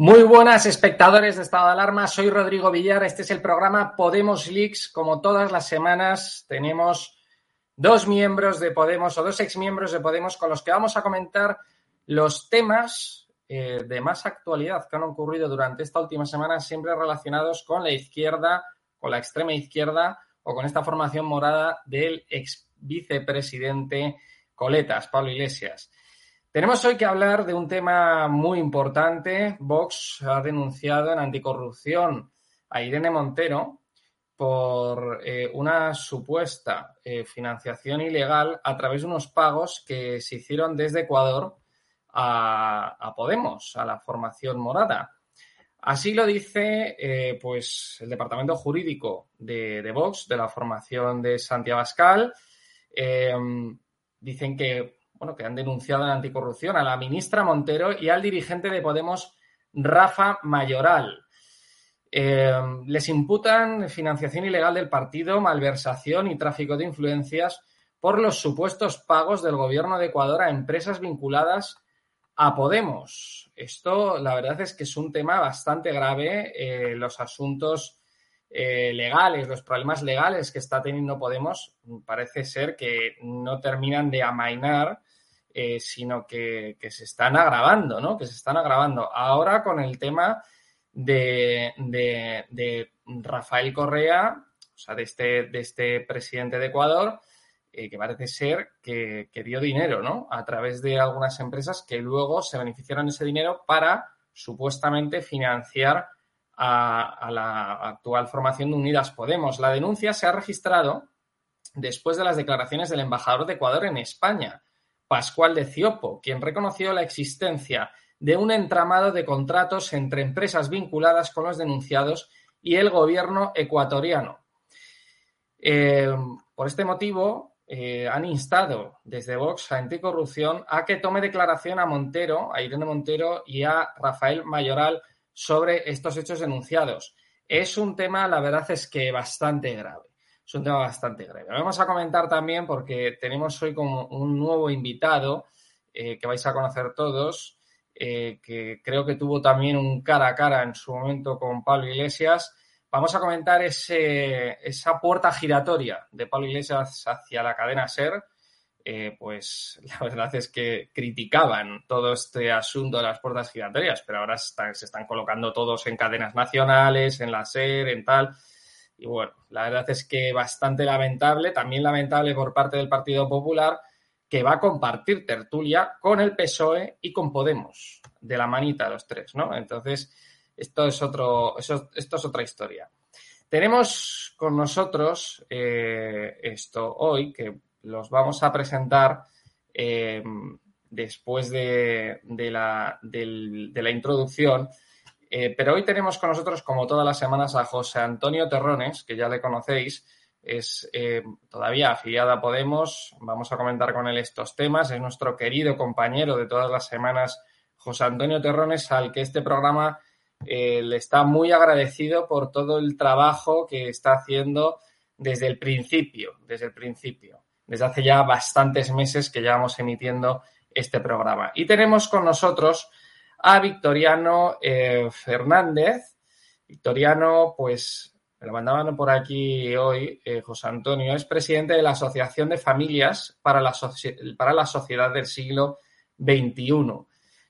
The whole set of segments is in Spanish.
Muy buenas espectadores de Estado de Alarma, soy Rodrigo Villar, este es el programa Podemos Leaks. Como todas las semanas tenemos dos miembros de Podemos o dos exmiembros de Podemos con los que vamos a comentar los temas eh, de más actualidad que han ocurrido durante esta última semana, siempre relacionados con la izquierda, con la extrema izquierda o con esta formación morada del ex vicepresidente Coletas, Pablo Iglesias. Tenemos hoy que hablar de un tema muy importante. Vox ha denunciado en anticorrupción a Irene Montero por eh, una supuesta eh, financiación ilegal a través de unos pagos que se hicieron desde Ecuador a, Podemos, a la formación morada. Así lo dice eh, pues, el departamento jurídico de, Vox, de la formación de Santiago Abascal. dicen que bueno, que han denunciado en anticorrupción a la ministra Montero y al dirigente de Podemos, Rafa Mayoral. Eh, les imputan financiación ilegal del partido, malversación y tráfico de influencias por los supuestos pagos del gobierno de Ecuador a empresas vinculadas a Podemos. Esto, la verdad es que es un tema bastante grave. Eh, los asuntos eh, legales, los problemas legales que está teniendo Podemos, parece ser que no terminan de amainar eh, sino que, se están agravando, ¿no? Que se están agravando. Ahora con el tema de, Rafael Correa, o sea, de este, de este presidente de Ecuador, eh, que parece ser que, dio dinero, ¿no? A través de algunas empresas que luego se beneficiaron de ese dinero para supuestamente financiar a, la actual formación de Unidas Podemos. La denuncia se ha registrado después de las declaraciones del embajador de Ecuador en España, Pascual de Ciopo, quien reconoció la existencia de un entramado de contratos entre empresas vinculadas con los denunciados y el gobierno ecuatoriano. Eh, por este motivo, eh, han instado desde Vox a Anticorrupción a que tome declaración a Montero, a Irene Montero y a Rafael Mayoral sobre estos hechos denunciados. Es un tema, la verdad es que bastante grave es un tema bastante grave. vamos a comentar también porque tenemos hoy como un nuevo invitado eh, que vais a conocer todos, eh, que creo que tuvo también un cara a cara en su momento con Pablo Iglesias. Vamos a comentar ese, esa puerta giratoria de Pablo Iglesias hacia la cadena SER. Eh, pues la verdad es que criticaban todo este asunto de las puertas giratorias, pero ahora se están colocando todos en cadenas nacionales, en la SER, en tal. Y bueno, la verdad es que bastante lamentable, también lamentable por parte del Partido Popular, que va a compartir tertulia con el PSOE y con Podemos, de la manita los tres, ¿no? Entonces, esto es, otro, esto es otra historia. Tenemos con nosotros eh, esto hoy, que los vamos a presentar eh, después de, la, de la introducción eh, pero hoy tenemos con nosotros, como todas las semanas, a José Antonio Terrones, que ya le conocéis, es eh, todavía afiliado a Podemos. Vamos a comentar con él estos temas. Es nuestro querido compañero de todas las semanas, José Antonio Terrones, al que este programa eh, le está muy agradecido por todo el trabajo que está haciendo desde el principio, desde el principio, desde hace ya bastantes meses que llevamos emitiendo este programa. Y tenemos con nosotros a Victoriano eh, Fernández. Victoriano, pues me lo mandaban por aquí hoy, eh, José Antonio, es presidente de la Asociación de Familias para la, Sociedad del Siglo XXI.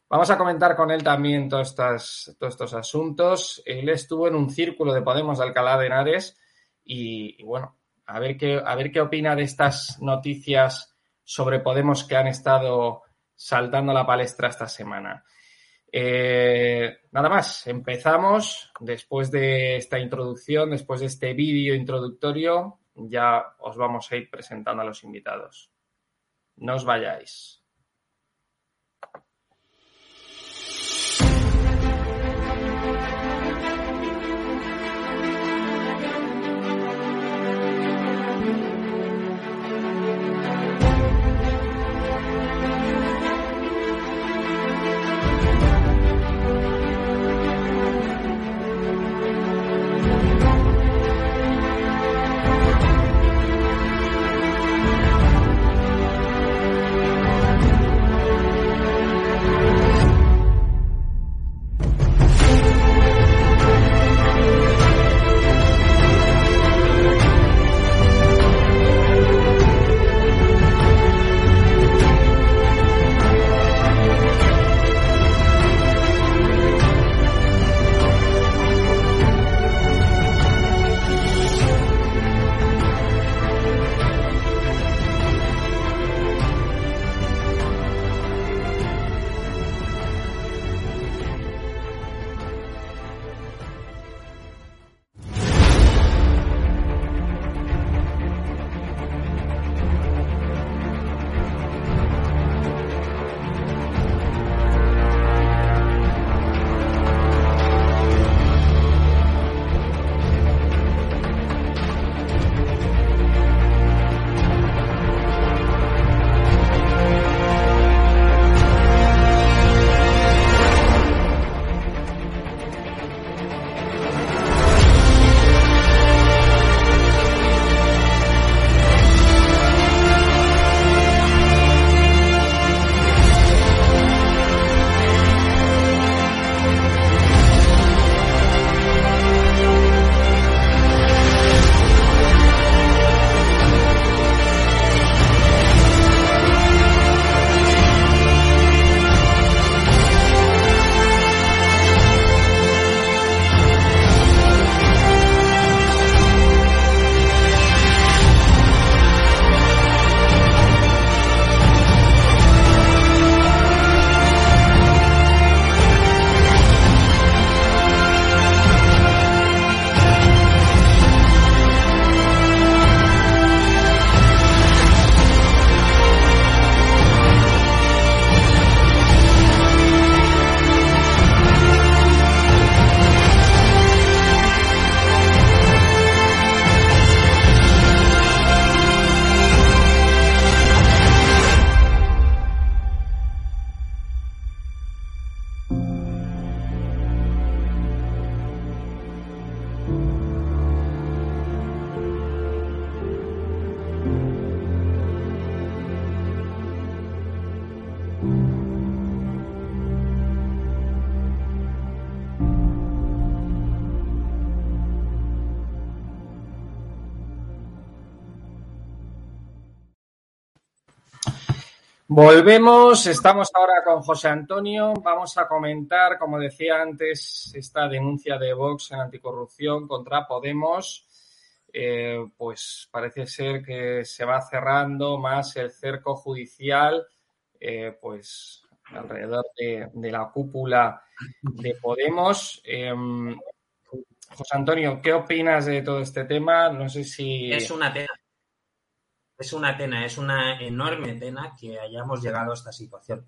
Vamos a comentar con él también todos estos, asuntos. Él estuvo en un círculo de Podemos de Alcalá de Henares y, y, bueno, a ver, qué, a ver qué opina de estas noticias sobre Podemos que han estado saltando la palestra esta semana. Eh, nada más, empezamos. Después de esta introducción, después de este vídeo introductorio, ya os vamos a ir presentando a los invitados. No os vayáis. Volvemos, estamos ahora con José Antonio. Vamos a comentar, como decía antes, esta denuncia de Vox en anticorrupción contra Podemos. Eh, pues parece ser que se va cerrando más el cerco judicial, eh, pues alrededor de, la cúpula de Podemos. Em, José Antonio, ¿qué opinas de todo este tema? No sé si. Es una pena es una pena, es una enorme pena que hayamos llegado a esta situación.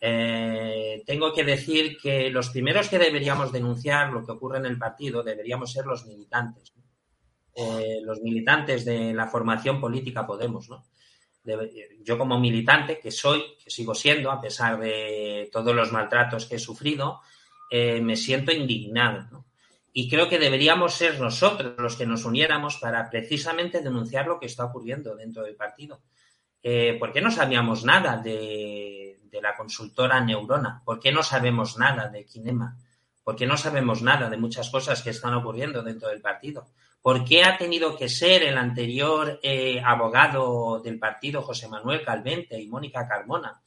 Eh, tengo que decir que los primeros que deberíamos denunciar lo que ocurre en el partido deberíamos ser los militantes, eh, los militantes de la formación política Podemos. yo como militante, que soy, que sigo siendo, a pesar de todos los maltratos que he sufrido, eh, me siento indignado. Y creo que deberíamos ser nosotros los que nos uniéramos para precisamente denunciar lo que está ocurriendo dentro del partido. Eh, ¿Por qué no sabíamos nada de, la consultora Neurona? ¿Por qué no sabemos nada de Kinema? ¿Por qué no sabemos nada de muchas cosas que están ocurriendo dentro del partido? ¿Por qué ha tenido que ser el anterior eh, abogado del partido, José Manuel Calvente y Mónica Carmona,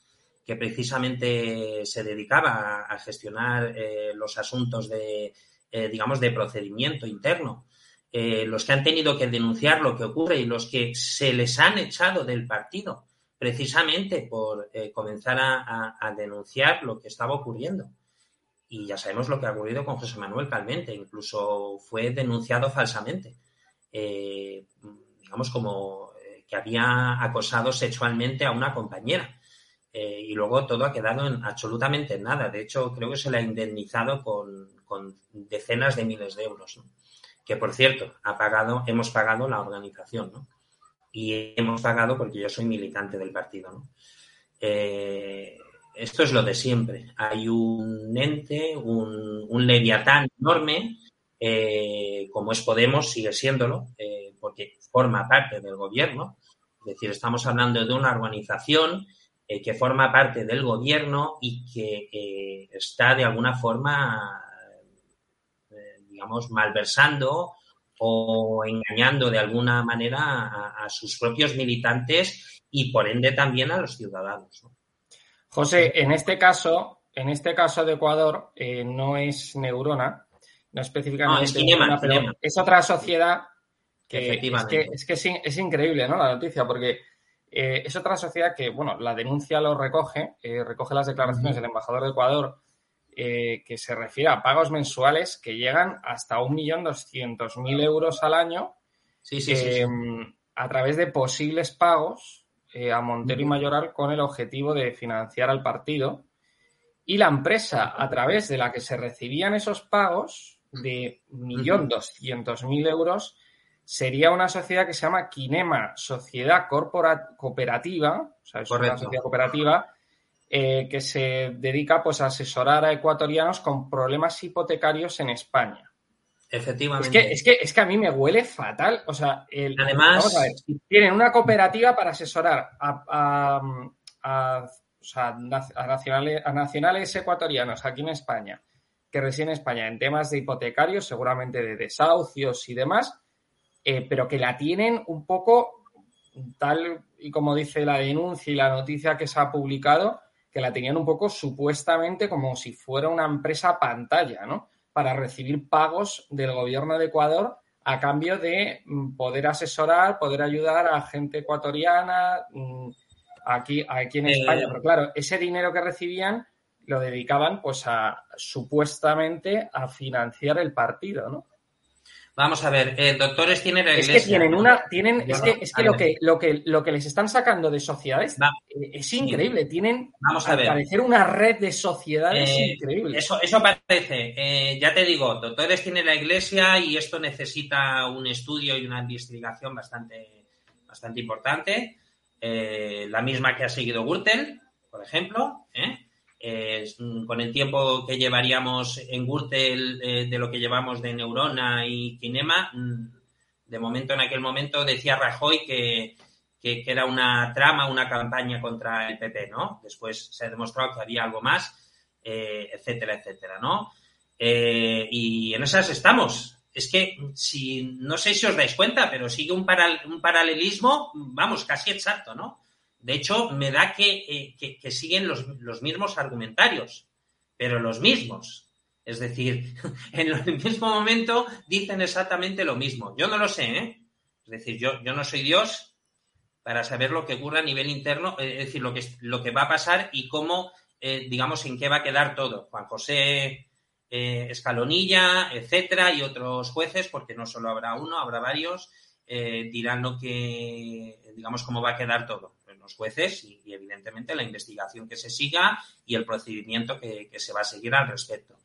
que precisamente se dedicaba a, gestionar eh, los asuntos de, eh, digamos, de procedimiento interno. Eh, los que han tenido que denunciar lo que ocurre y los que se les han echado del partido precisamente por eh, comenzar a, denunciar lo que estaba ocurriendo. y ya sabemos lo que ha ocurrido con José Manuel Calmente, incluso fue denunciado falsamente, digamos como que había acosado sexualmente a una compañera. Y luego todo ha quedado en absolutamente nada. De hecho, creo que se le ha indemnizado con, decenas de miles de euros. Que por cierto, ha pagado, hemos pagado la organización. Y hemos pagado porque yo soy militante del partido, ¿no? esto es lo de siempre. Hay un ente, un, leviatán enorme, eh, como es Podemos, sigue siéndolo, eh, porque forma parte del gobierno. Es decir, estamos hablando de una organización eh, que forma parte del gobierno y que está de alguna forma, digamos, malversando o engañando de alguna manera a, a, sus propios militantes y por ende también a los ciudadanos. ¿no? José, en este caso, en este caso de Ecuador, eh, no es Neurona, no específicamente es, pero es otra sociedad que es que, es, que es, increíble, ¿no? La noticia, porque eh, es otra sociedad que, bueno, la denuncia lo recoge, eh, recoge las declaraciones del embajador de Ecuador, que se refiere a pagos mensuales que llegan hasta 1.200.000 euros al año sí, sí, sí, a través de posibles pagos eh, a Montero y Mayoral con el objetivo de financiar al partido. Y la empresa a través de la que se recibían esos pagos de 1.200.000 euros sería una sociedad que se llama Kinema Sociedad Cooperativa, o sea, es una sociedad cooperativa eh, que se dedica pues, a asesorar a ecuatorianos con problemas hipotecarios en España. Efectivamente. Es que, es que, a mí me huele fatal. O sea, el, además. tienen una cooperativa para asesorar a, nacionales, a nacionales ecuatorianos aquí en España, que residen en España en temas de hipotecarios, seguramente de desahucios y demás, eh, pero que la tienen un poco tal y como dice la denuncia y la noticia que se ha publicado, que la tenían un poco supuestamente como si fuera una empresa pantalla, ¿no? para recibir pagos del gobierno de Ecuador a cambio de mm, poder asesorar, poder ayudar a gente ecuatoriana mm, aquí, aquí en España. Eh, Pero claro, ese dinero que recibían lo dedicaban pues a supuestamente a financiar el partido, ¿no? Vamos a ver, eh, doctores tienen Es que tienen una, tienen, es que, es que lo que, lo que lo que les están sacando de sociedades eh, es increíble. Tienen Vamos a ver. parecer una red de sociedades eh, increíble. Eso, eso parece. ya te digo, doctores tiene la iglesia y esto necesita un estudio y una investigación bastante, bastante importante. la misma que ha seguido Gürtel, por ejemplo. ¿eh? Mm, con el tiempo que llevaríamos en Gürtel eh, de lo que llevamos de Neurona y Kinema, mm, de momento, en aquel momento, decía Rajoy que, era una trama, una campaña contra el PP, ¿no? Después se ha demostrado que había algo más, eh, etcétera, etcétera, ¿no? Eh, y en esas estamos. Es que, si no sé si os dais cuenta, pero sigue un paralelismo, vamos, casi exacto, ¿no? De hecho, me da que, eh, siguen los, mismos argumentarios, pero los mismos. Es decir, en el mismo momento dicen exactamente lo mismo. Yo no lo sé, ¿eh? Es decir, yo, yo no soy Dios para saber lo que ocurre a nivel interno, eh, es decir, lo que, va a pasar y cómo, eh, digamos, en qué va a quedar todo. Juan José Escalonilla, etcétera, y otros jueces, porque no solo habrá uno, habrá varios, dirán lo que, digamos, cómo va a quedar todo los jueces y, evidentemente la investigación que se siga y el procedimiento que, se va a seguir al respecto.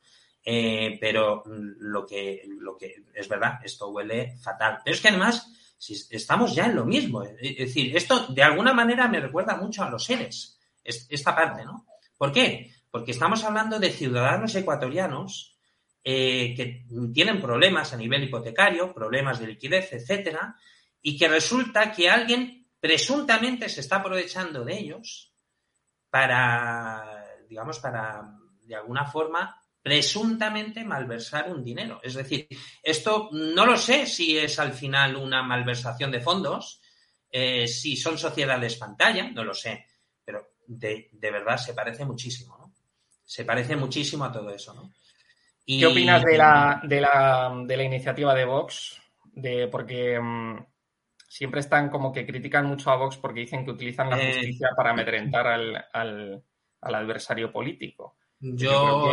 Eh, pero lo que, lo que es verdad, esto huele fatal. Pero es que además si estamos ya en lo mismo. Es decir, esto de alguna manera me recuerda mucho a los seres, esta parte, ¿no? ¿Por qué? Porque estamos hablando de ciudadanos ecuatorianos eh, que tienen problemas a nivel hipotecario, problemas de liquidez, etcétera, y que resulta que alguien presuntamente se está aprovechando de ellos para, digamos, para, de alguna forma, presuntamente malversar un dinero. Es decir, esto no lo sé si es al final una malversación de fondos, eh, si son sociedades pantalla, no lo sé, pero de, verdad se parece muchísimo, ¿no? Se parece muchísimo a todo eso, ¿no? ¿Qué opinas de la, de la, de la iniciativa de Vox? De, porque mm, siempre están como que critican mucho a Vox porque dicen que utilizan la eh, justicia para amedrentar al, al, adversario político. Yo,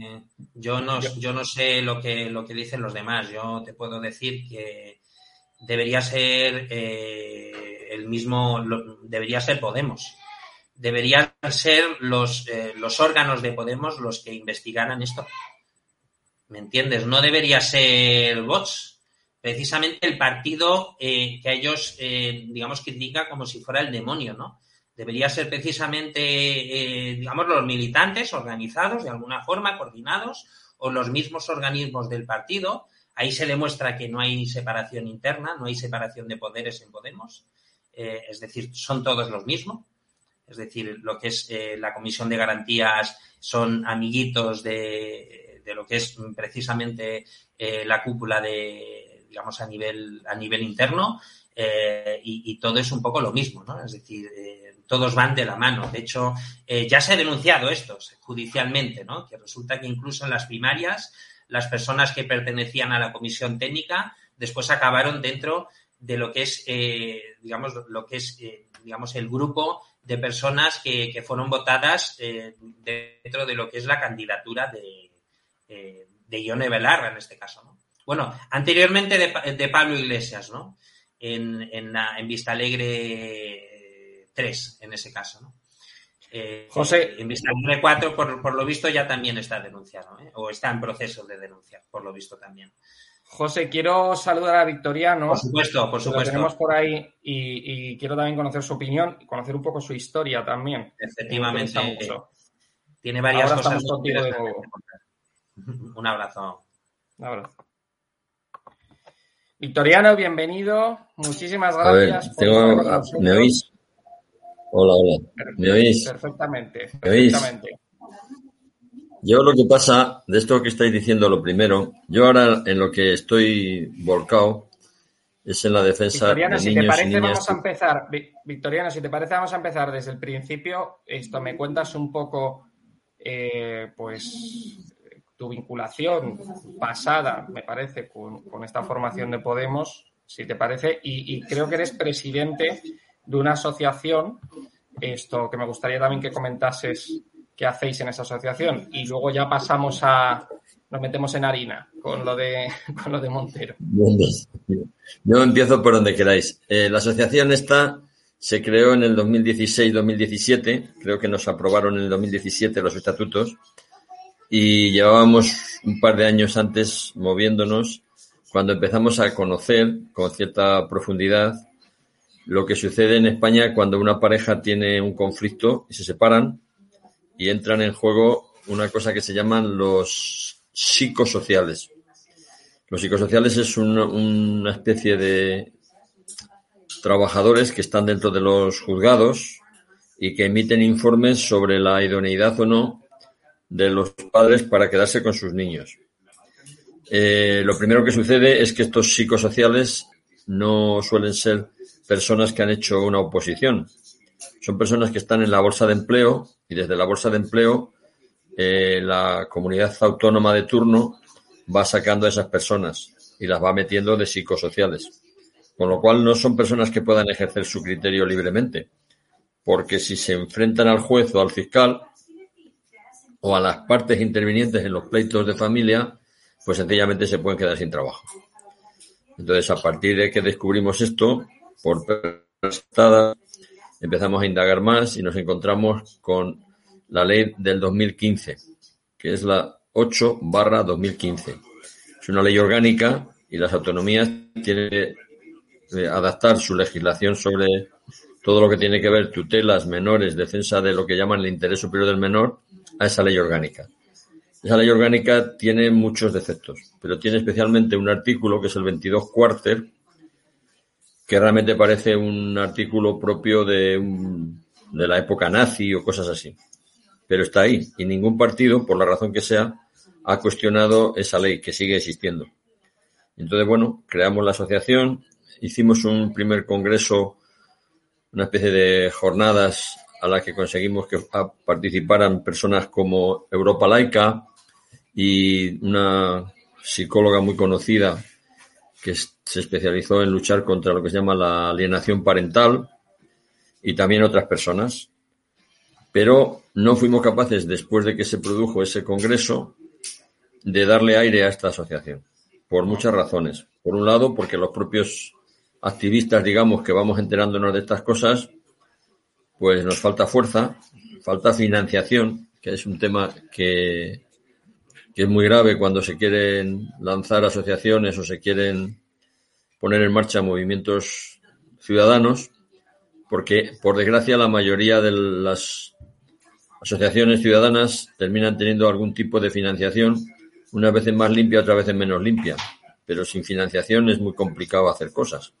Eh, yo no, yo no sé lo que, lo que dicen los demás. Yo te puedo decir que debería ser eh, el mismo, debería ser Podemos. Deberían ser los, eh, los órganos de Podemos los que investigaran esto. ¿Me entiendes? No debería ser Vox. Precisamente el partido que ellos, digamos, critica como si fuera el demonio, ¿no? debería ser precisamente, eh, digamos, los militantes organizados de alguna forma, coordinados, o los mismos organismos del partido. Ahí se demuestra que no hay separación interna, no hay separación de poderes en Podemos. Eh, es decir, son todos los mismos. Es decir, lo que es eh, la Comisión de Garantías son amiguitos de lo que es precisamente la cúpula de, digamos, a nivel, a nivel interno. Y, y, todo es un poco lo mismo, ¿no? Es decir, todos van de la mano. De hecho, eh, ya se ha denunciado esto judicialmente, ¿no? Que resulta que incluso en las primarias las personas que pertenecían a la comisión técnica después acabaron dentro de lo que es, eh, digamos, lo que es, eh, digamos, el grupo de personas que, fueron votadas dentro de lo que es la candidatura de, de Ione Belarra en este caso, ¿no? Bueno, anteriormente de, Pablo Iglesias, ¿no? En, en, en Vista Alegre tres en ese caso, ¿no? Eh, José. En vista de 4, por, por, lo visto, ya también está denunciado, ¿eh? o está en proceso de denunciar, por lo visto también. José, quiero saludar a Victoriano. Por supuesto, por supuesto. Lo tenemos por ahí y, quiero también conocer su opinión y conocer un poco su historia también. Efectivamente. Tiene varias cosas. Un abrazo. Un abrazo. Victoriano, bienvenido. Muchísimas gracias. ¿Me oís? Hola, hola. ¿Me oís? Perfectamente, perfectamente. Yo lo que pasa, de esto que estáis diciendo, lo primero, yo ahora en lo que estoy volcado es en la defensa Victoriano, si te parece, vamos a empezar. Victoriano, si te parece, vamos a empezar desde el principio. Esto me cuentas un poco, eh, pues, tu vinculación pasada, me parece, con, esta formación de Podemos, si te parece, y creo que eres presidente de una asociación, esto que me gustaría también que comentases qué hacéis en esa asociación y luego ya pasamos a, nos metemos en harina con lo de, con lo de Montero. Yo empiezo por donde queráis. Eh, la asociación esta se creó en el 2016-2017, creo que nos aprobaron en el 2017 los estatutos y llevábamos un par de años antes moviéndonos cuando empezamos a conocer con cierta profundidad lo que sucede en España cuando una pareja tiene un conflicto y se separan y entran en juego una cosa que se llaman los psicosociales. Los psicosociales es una especie de trabajadores que están dentro de los juzgados y que emiten informes sobre la idoneidad o no de los padres para quedarse con sus niños. Eh, lo primero que sucede es que estos psicosociales no suelen ser personas que han hecho una oposición. Son personas que están en la bolsa de empleo y desde la bolsa de empleo eh, la comunidad autónoma de turno va sacando a esas personas y las va metiendo de psicosociales. Con lo cual no son personas que puedan ejercer su criterio libremente, porque si se enfrentan al juez o al fiscal o a las partes intervinientes en los pleitos de familia, pues sencillamente se pueden quedar sin trabajo. Entonces, a partir de que descubrimos esto, por prestada, empezamos a indagar más y nos encontramos con la ley del 2015, que es la 8 barra 2015. Es una ley orgánica y las autonomías tienen que eh, adaptar su legislación sobre todo lo que tiene que ver tutelas menores, defensa de lo que llaman el interés superior del menor, a esa ley orgánica. Esa ley orgánica tiene muchos defectos, pero tiene especialmente un artículo que es el 22 cuarter, que realmente parece un artículo propio de, de la época nazi o cosas así. Pero está ahí y ningún partido, por la razón que sea, ha cuestionado esa ley que sigue existiendo. Entonces, bueno, creamos la asociación, hicimos un primer congreso, una especie de jornadas a la que conseguimos que participaran personas como Europa Laica y una psicóloga muy conocida que se especializó en luchar contra lo que se llama la alienación parental y también otras personas. pero no fuimos capaces, después de que se produjo ese congreso, de darle aire a esta asociación, por muchas razones. Por un lado, porque los propios activistas, digamos, que vamos enterándonos de estas cosas, pues nos falta fuerza, falta financiación, que es un tema que, que es muy grave cuando se quieren lanzar asociaciones o se quieren poner en marcha movimientos ciudadanos, porque por desgracia la mayoría de las asociaciones ciudadanas terminan teniendo algún tipo de financiación, unas veces más limpia, otras veces menos limpia, pero sin financiación es muy complicado hacer cosas.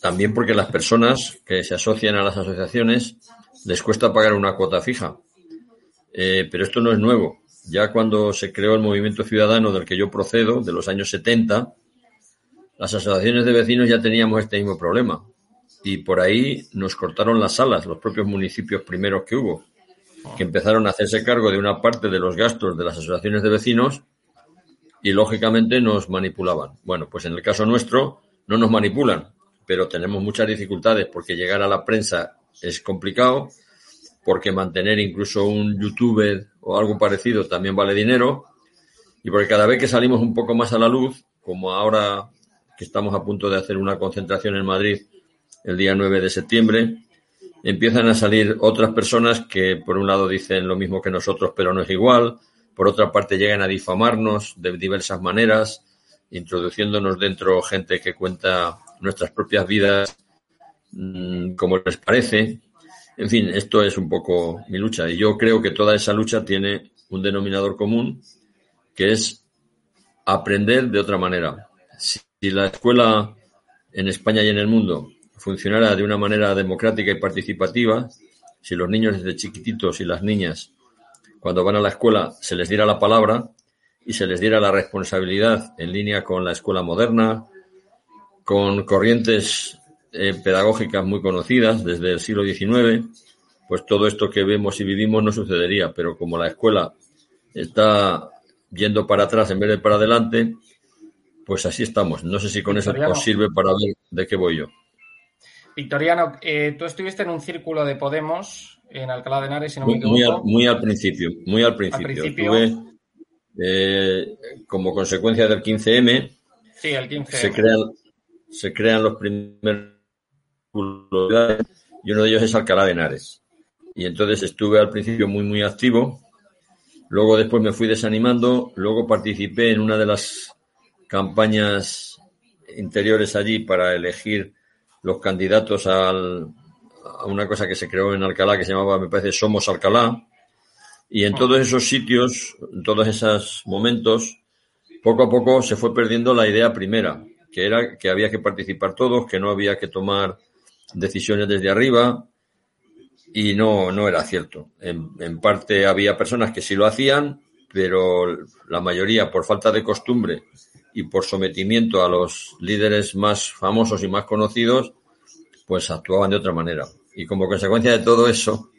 También porque las personas que se asocian a las asociaciones les cuesta pagar una cuota fija. Eh, pero esto no es nuevo. Ya cuando se creó el movimiento ciudadano del que yo procedo, de los años 70, las asociaciones de vecinos ya teníamos este mismo problema. Y por ahí nos cortaron las alas, los propios municipios primeros que hubo, que empezaron a hacerse cargo de una parte de los gastos de las asociaciones de vecinos y lógicamente nos manipulaban. Bueno, pues en el caso nuestro no nos manipulan, pero tenemos muchas dificultades porque llegar a la prensa es complicado, porque mantener incluso un youtuber o algo parecido también vale dinero, y porque cada vez que salimos un poco más a la luz, como ahora que estamos a punto de hacer una concentración en Madrid el día 9 de septiembre, empiezan a salir otras personas que por un lado dicen lo mismo que nosotros, pero no es igual, por otra parte llegan a difamarnos de diversas maneras, introduciéndonos dentro gente que cuenta nuestras propias vidas mm, como les parece. En fin, esto es un poco mi lucha y yo creo que toda esa lucha tiene un denominador común que es aprender de otra manera. Si la escuela en España y en el mundo funcionara de una manera democrática y participativa, si los niños desde chiquititos y las niñas cuando van a la escuela se les diera la palabra y se les diera la responsabilidad en línea con la escuela moderna, con corrientes eh, pedagógicas muy conocidas desde el siglo XIX, pues todo esto que vemos y vivimos no sucedería. Pero como la escuela está yendo para atrás en vez de para adelante, pues así estamos. No sé si con eso os sirve para ver de qué voy yo. Victoriano, eh, tú estuviste en un círculo de Podemos en Alcalá de Henares, si no muy, me equivoco. Muy al, principio, muy al principio. Estuve, eh, como consecuencia del 15M, sí, el 15M. Se crean, se crean los primeros y uno de ellos es Alcalá de Henares. Y entonces estuve al principio muy, muy activo. Luego después me fui desanimando. Luego participé en una de las campañas interiores allí para elegir los candidatos al, a una cosa que se creó en Alcalá que se llamaba, me parece, Somos Alcalá. Y en todos esos sitios, en todos esos momentos, poco a poco se fue perdiendo la idea primera, que era que había que participar todos, que no había que tomar decisiones desde arriba y no, no era cierto. En, parte había personas que sí lo hacían, pero la mayoría por falta de costumbre y por sometimiento a los líderes más famosos y más conocidos, pues actuaban de otra manera. Y como consecuencia de todo eso,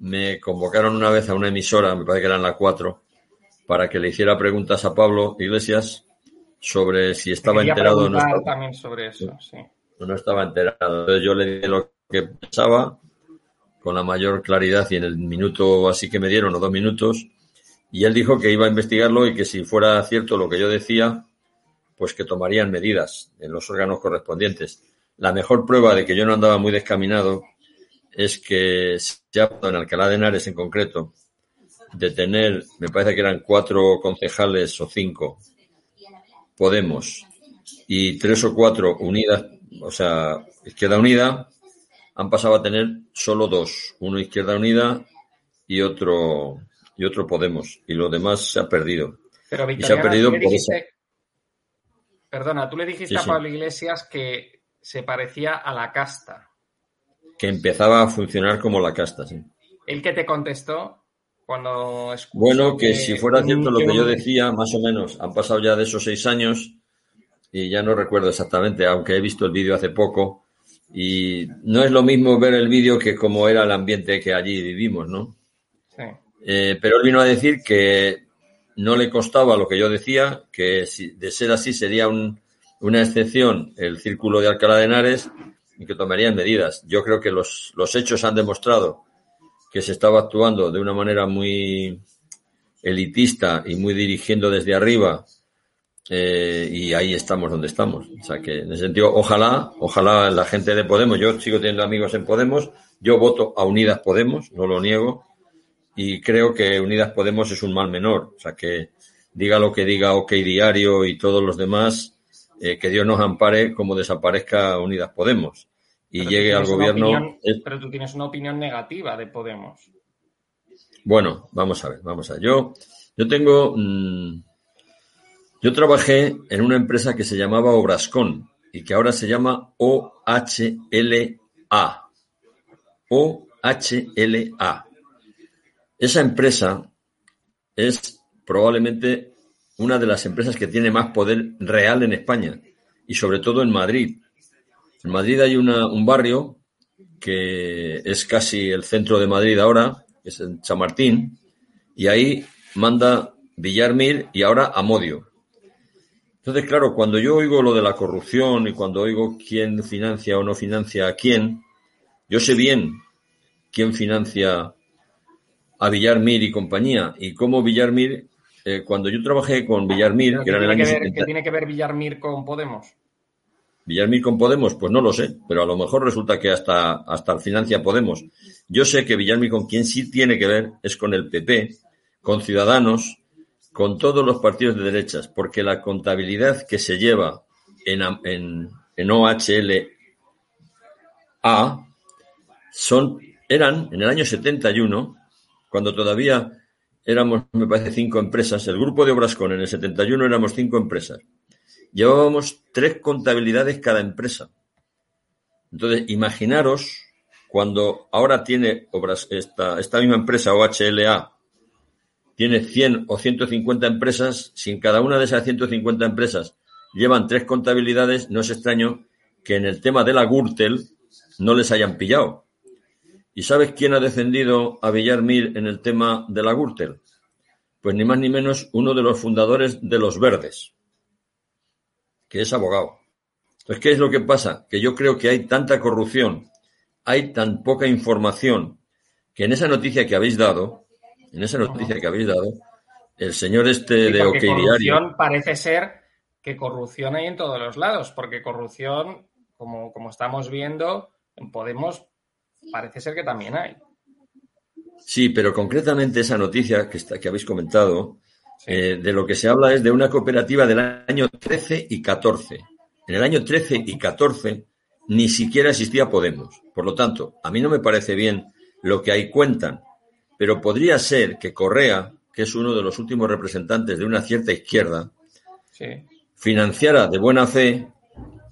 me convocaron una vez a una emisora, me parece que eran la 4, para que le hiciera preguntas a Pablo Iglesias sobre si estaba enterado o no estaba. también sobre eso, sí. No estaba enterado. Entonces yo le dije lo que pensaba con la mayor claridad y en el minuto así que me dieron, o dos minutos, y él dijo que iba a investigarlo y que si fuera cierto lo que yo decía, pues que tomarían medidas en los órganos correspondientes. La mejor prueba de que yo no andaba muy descaminado es que ya en Alcalá de Henares en concreto, de tener, me parece que eran cuatro concejales o cinco Podemos y tres o cuatro unidas, o sea, Izquierda Unida, han pasado a tener solo dos, uno Izquierda Unida y otro y otro Podemos, y lo demás se ha perdido. Pero y se ha perdido por Perdona, tú le dijiste a Pablo Iglesias que se parecía a la casta. Que empezaba a funcionar como la casta, sí. ¿El que te contestó cuando Bueno, que, si fuera cierto lo que yo decía, más o menos, han pasado ya de esos seis años y ya no recuerdo exactamente, aunque he visto el vídeo hace poco. Y no es lo mismo ver el vídeo que como era el ambiente que allí vivimos, ¿no? Sí. Eh, pero él vino a decir que no le costaba lo que yo decía, que si, de ser así sería una excepción el círculo de Alcalá de Henares y que tomarían medidas. Yo creo que los, los hechos han demostrado que se estaba actuando de una manera muy elitista y muy dirigiendo desde arriba eh, y ahí estamos donde estamos. O sea que en ese sentido, ojalá, ojalá la gente de Podemos, yo sigo teniendo amigos en Podemos, yo voto a Unidas Podemos, no lo niego, y creo que Unidas Podemos es un mal menor. O sea que diga lo que diga OK Diario y todos los demás, eh, que Dios nos ampare como desaparezca Unidas Podemos y llegue al gobierno. pero tú tienes una opinión negativa de Podemos. Bueno, vamos a ver, vamos a ver. Yo, yo tengo. Mm, yo trabajé en una empresa que se llamaba Obrascon y que ahora se llama OHLA. OHLA. Esa empresa es probablemente una de las empresas que tiene más poder real en España y sobre todo en Madrid. En Madrid hay una, un barrio que es casi el centro de Madrid ahora, que es en Chamartín, y ahí manda Villarmir y ahora Amodio. Entonces, claro, cuando yo oigo lo de la corrupción y cuando oigo quién financia o no financia a quién, yo sé bien quién financia a Villarmir y compañía y cómo Villarmir, eh, cuando yo trabajé con Villarmir, que era en el año ¿Qué tiene que ver Villarmir con Podemos? Villarmir con Podemos, pues no lo sé, pero a lo mejor resulta que hasta, hasta financia Podemos. Yo sé que Villarmir con quien sí tiene que ver es con el PP, con Ciudadanos, con todos los partidos de derechas, porque la contabilidad que se lleva en, en, en OHLA son, eran en el año 71, cuando todavía éramos, me parece, cinco empresas, el grupo de Obras con en el 71 éramos cinco empresas llevábamos tres contabilidades cada empresa. Entonces, imaginaros cuando ahora tiene obras, esta, esta misma empresa OHLA tiene 100 o 150 empresas, si en cada una de esas 150 empresas llevan tres contabilidades, no es extraño que en el tema de la Gürtel no les hayan pillado. ¿Y sabes quién ha descendido a Villarmir en el tema de la Gürtel? Pues ni más ni menos uno de los fundadores de los Verdes que es abogado. Entonces, ¿qué es lo que pasa? Que yo creo que hay tanta corrupción, hay tan poca información, que en esa noticia que habéis dado, en esa noticia que habéis dado, el señor este de OK Diario. Parece ser que corrupción hay en todos los lados, porque corrupción, como, como estamos viendo, en Podemos parece ser que también hay. Sí, pero concretamente esa noticia que, está, que habéis comentado, eh, de lo que se habla es de una cooperativa del año 13 y 14. En el año 13 y 14 ni siquiera existía Podemos. Por lo tanto, a mí no me parece bien lo que ahí cuentan, pero podría ser que Correa, que es uno de los últimos representantes de una cierta izquierda, financiara de buena fe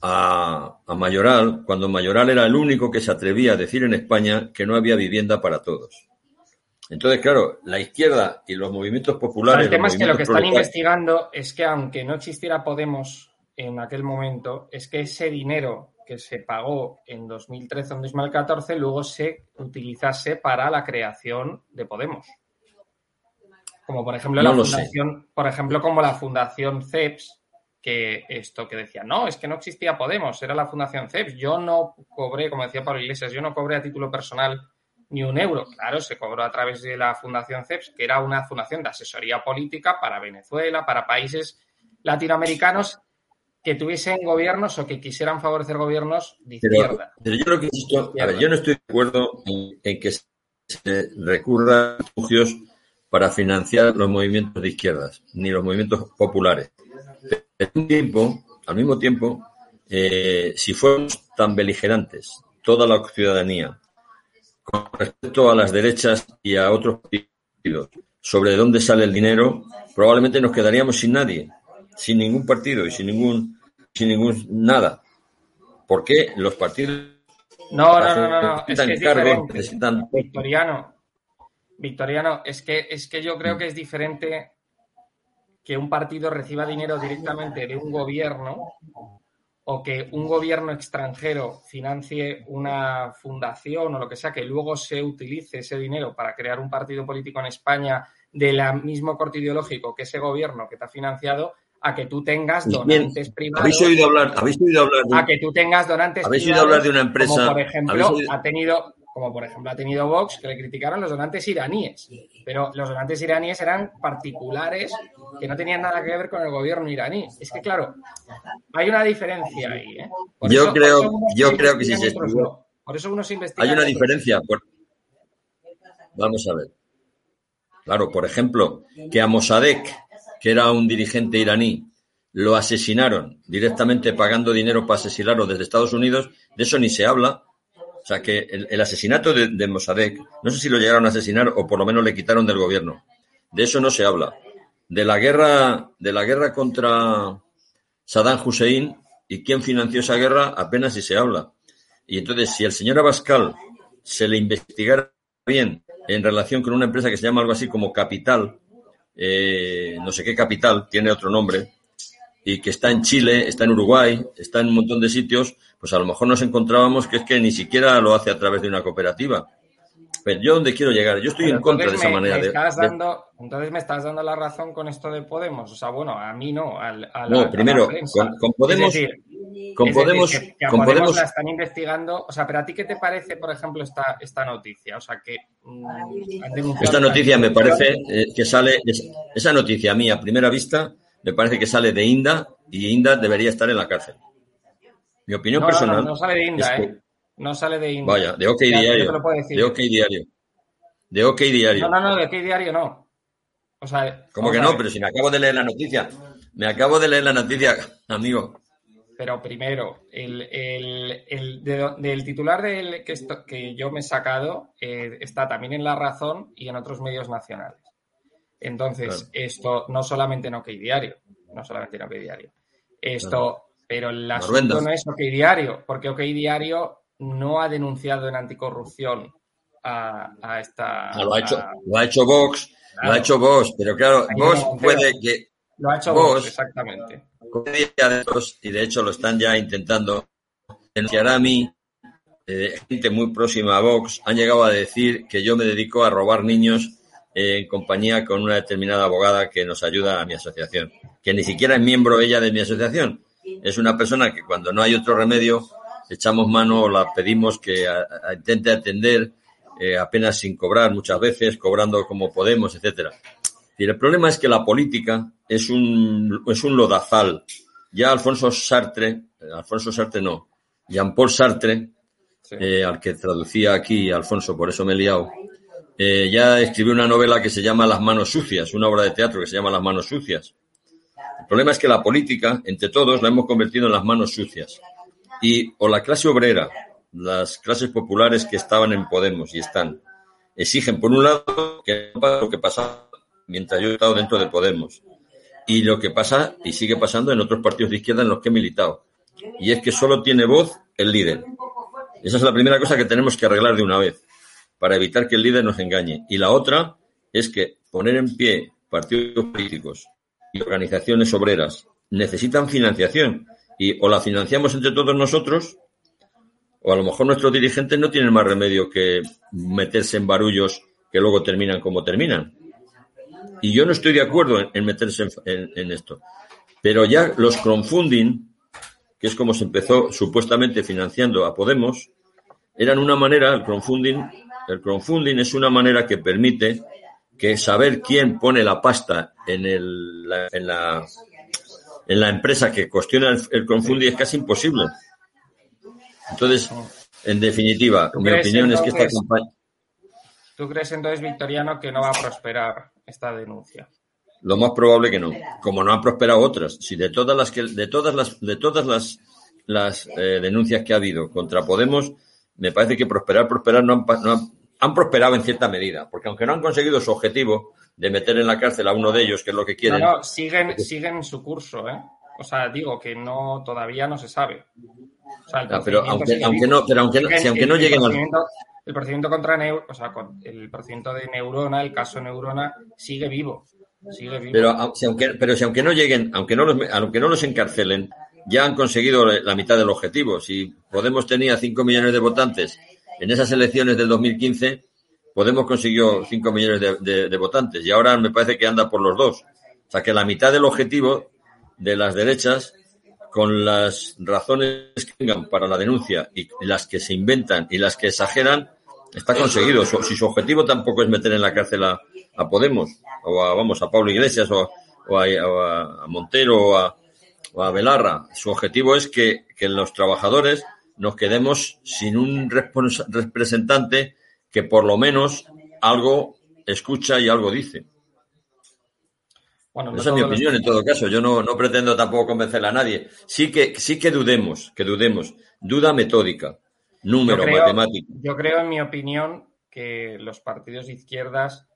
a, a Mayoral, cuando Mayoral era el único que se atrevía a decir en España que no había vivienda para todos. Entonces, claro, la izquierda y los movimientos populares. el tema es que lo que están investigando es que, aunque no existiera Podemos en aquel momento, es que ese dinero que se pagó en 2013 o en 2014 luego se utilizase para la creación de Podemos. Como por ejemplo la fundación, por ejemplo, como la fundación CEPS, que esto que decía, no, es que no existía Podemos, era la fundación CEPS. Yo no cobré, como decía Pablo Iglesias, yo no cobré a título personal ni un euro. Claro, se cobró a través de la Fundación CEPS, que era una fundación de asesoría política para Venezuela, para países latinoamericanos que tuviesen gobiernos o que quisieran favorecer gobiernos de izquierda. Pero, yo que yo no estoy de acuerdo en, que se recurra a refugios para financiar los movimientos de izquierdas, ni los movimientos populares. Pero al mismo tiempo, al mismo tiempo eh, si fuéramos tan beligerantes, toda la ciudadanía, con respecto a las derechas y a otros partidos. Sobre dónde sale el dinero, probablemente nos quedaríamos sin nadie, sin ningún partido y sin ningún, sin ningún nada. ¿Por qué los partidos no, no, no, no, es que es Victoriano, Victoriano, es que, es que yo creo que es diferente que un partido reciba dinero directamente de un gobierno o que un gobierno extranjero financie una fundación o lo que sea, que luego se utilice ese dinero para crear un partido político en España del mismo corte ideológico que ese gobierno que te ha financiado, a que tú tengas donantes privados. ¿Habéis oído hablar, habéis oído hablar de, a que tú tengas donantes ¿habéis oído hablar de una empresa? Como por ejemplo, ha tenido como por ejemplo ha tenido Vox, que le criticaron los donantes iraníes. Pero los donantes iraníes eran particulares que no tenían nada que ver con el gobierno iraní. Es que, claro, hay una diferencia ahí. ¿eh? yo creo, yo creo que sí se Por eso. Hay una diferencia. Vamos a ver. Claro, por ejemplo, que a Mossadegh, que era un dirigente iraní, lo asesinaron directamente pagando dinero para asesinarlo desde Estados Unidos, de eso ni se habla. O sea que el, asesinato de, de, Mossadegh, no sé si lo llegaron a asesinar o por lo menos le quitaron del gobierno. De eso no se habla. De la guerra, de la guerra contra Saddam Hussein y quién financió esa guerra apenas si se habla. Y entonces, si el señor Abascal se le investigara bien en relación con una empresa que se llama algo así como Capital, eh, no sé qué Capital, tiene otro nombre, y que está en Chile, está en Uruguay, está en un montón de sitios, pues a lo mejor nos encontrábamos que es que ni siquiera lo hace a través de una cooperativa. Pero yo dónde quiero llegar, yo estoy en contra de esa manera de, Entonces me estás dando la razón con esto de Podemos, o sea, bueno, a mí no, al, No, primero, con, Podemos... con Podemos, con Podemos, la están investigando. O sea, pero a ti qué te parece, por ejemplo, esta, esta noticia? O sea, que mm, esta noticia me parece eh, que sale esa noticia a mí a primera vista me parece que sale de Inda y Inda debería estar en la cárcel. Mi opinión personal. No, no, sale de Inda, ¿eh? No sale de Inda. Vaya, de OK Diario. De OK Diario. De OK Diario. No, no, no, de OK Diario no. O sea. ¿Cómo que no? Pero si me acabo de leer la noticia. Me acabo de leer la noticia, amigo. Pero primero, el, el, el del titular del que, que yo me he sacado eh, está también en La Razón y en otros medios nacionales. Entonces, esto no solamente en OK Diario, no solamente en OK Diario. Esto, pero el asunto no es OK Diario, porque OK Diario no ha denunciado en anticorrupción a, esta. lo, ha hecho, lo ha hecho Vox, lo ha hecho Vox, pero claro, Vox puede que. Lo ha hecho Vox, exactamente. Y de hecho lo están ya intentando denunciar a mí. Eh, gente muy próxima a Vox han llegado a decir que yo me dedico a robar niños en compañía con una determinada abogada que nos ayuda a mi asociación, que ni siquiera es miembro ella de mi asociación. Es una persona que cuando no hay otro remedio echamos mano o la pedimos que intente atender eh, apenas sin cobrar muchas veces, cobrando como podemos, etcétera. Y el problema es que la política es un, es un lodazal. Ya Alfonso Sartre, eh, Alfonso Sartre no, Jean-Paul Sartre, eh, al que traducía aquí Alfonso, por eso me he liado, eh, ya escribió una novela que se llama Las manos sucias, una obra de teatro que se llama Las manos sucias. El problema es que la política, entre todos, la hemos convertido en las manos sucias. Y o la clase obrera, las clases populares que estaban en Podemos y están, exigen, por un lado, que lo que pasa mientras yo he estado dentro de Podemos. Y lo que pasa y sigue pasando en otros partidos de izquierda en los que he militado. Y es que solo tiene voz el líder. Esa es la primera cosa que tenemos que arreglar de una vez para evitar que el líder nos engañe. Y la otra es que poner en pie partidos políticos y organizaciones obreras necesitan financiación y o la financiamos entre todos nosotros o a lo mejor nuestros dirigentes no tienen más remedio que meterse en barullos que luego terminan como terminan. Y yo no estoy de acuerdo en, meterse en, esto. Pero ya los crowdfunding, que es como se empezó supuestamente financiando a Podemos, eran una manera, el crowdfunding, el crowdfunding es una manera que permite que saber quién pone la pasta en, el, la, en, la, en la empresa que cuestiona el, crowdfunding es casi imposible. Entonces, en definitiva, mi opinión es que esta campaña. ¿Tú crees entonces, Victoriano, que no va a prosperar esta denuncia? Lo más probable que no, como no han prosperado otras. Si de todas las que, de todas las, de todas las, las eh, denuncias que ha habido contra Podemos, me parece que prosperar, prosperar no han, han, prosperado en cierta medida, porque aunque no han conseguido su objetivo de meter en la cárcel a uno de ellos, que es lo que quieren. No, no, siguen, siguen su curso, ¿eh? O sea, digo que no, todavía no se sabe. pero aunque, aunque no, pero aunque, si aunque no lleguen al el procedimiento contra Neurona, o sea, el procedimiento de Neurona, el caso Neurona, sigue vivo. Sigue vivo. Pero, si aunque, pero si aunque no lleguen, aunque no los, aunque no los encarcelen, ya han conseguido la mitad del objetivo. Si Podemos tenía 5 millones de votantes en esas elecciones del 2015, Podemos consiguió 5 millones de, votantes y ahora me parece que anda por los dos. O sea que la mitad del objetivo de las derechas, con las razones que tengan para la denuncia y las que se inventan y las que exageran, Está conseguido. Si su objetivo tampoco es meter en la cárcel a, Podemos, o a, vamos, a Pablo Iglesias, o, a, Montero, o a, o a Belarra. Su objetivo es que, que los trabajadores nos quedemos sin un representante que por lo menos algo escucha y algo dice. Esa es mi opinión en todo caso. Yo no, no pretendo tampoco convencer a nadie. Sí que, sí que dudemos, que dudemos. Duda metódica, número, matemático. Yo creo, en mi opinión, que los partidos de izquierdas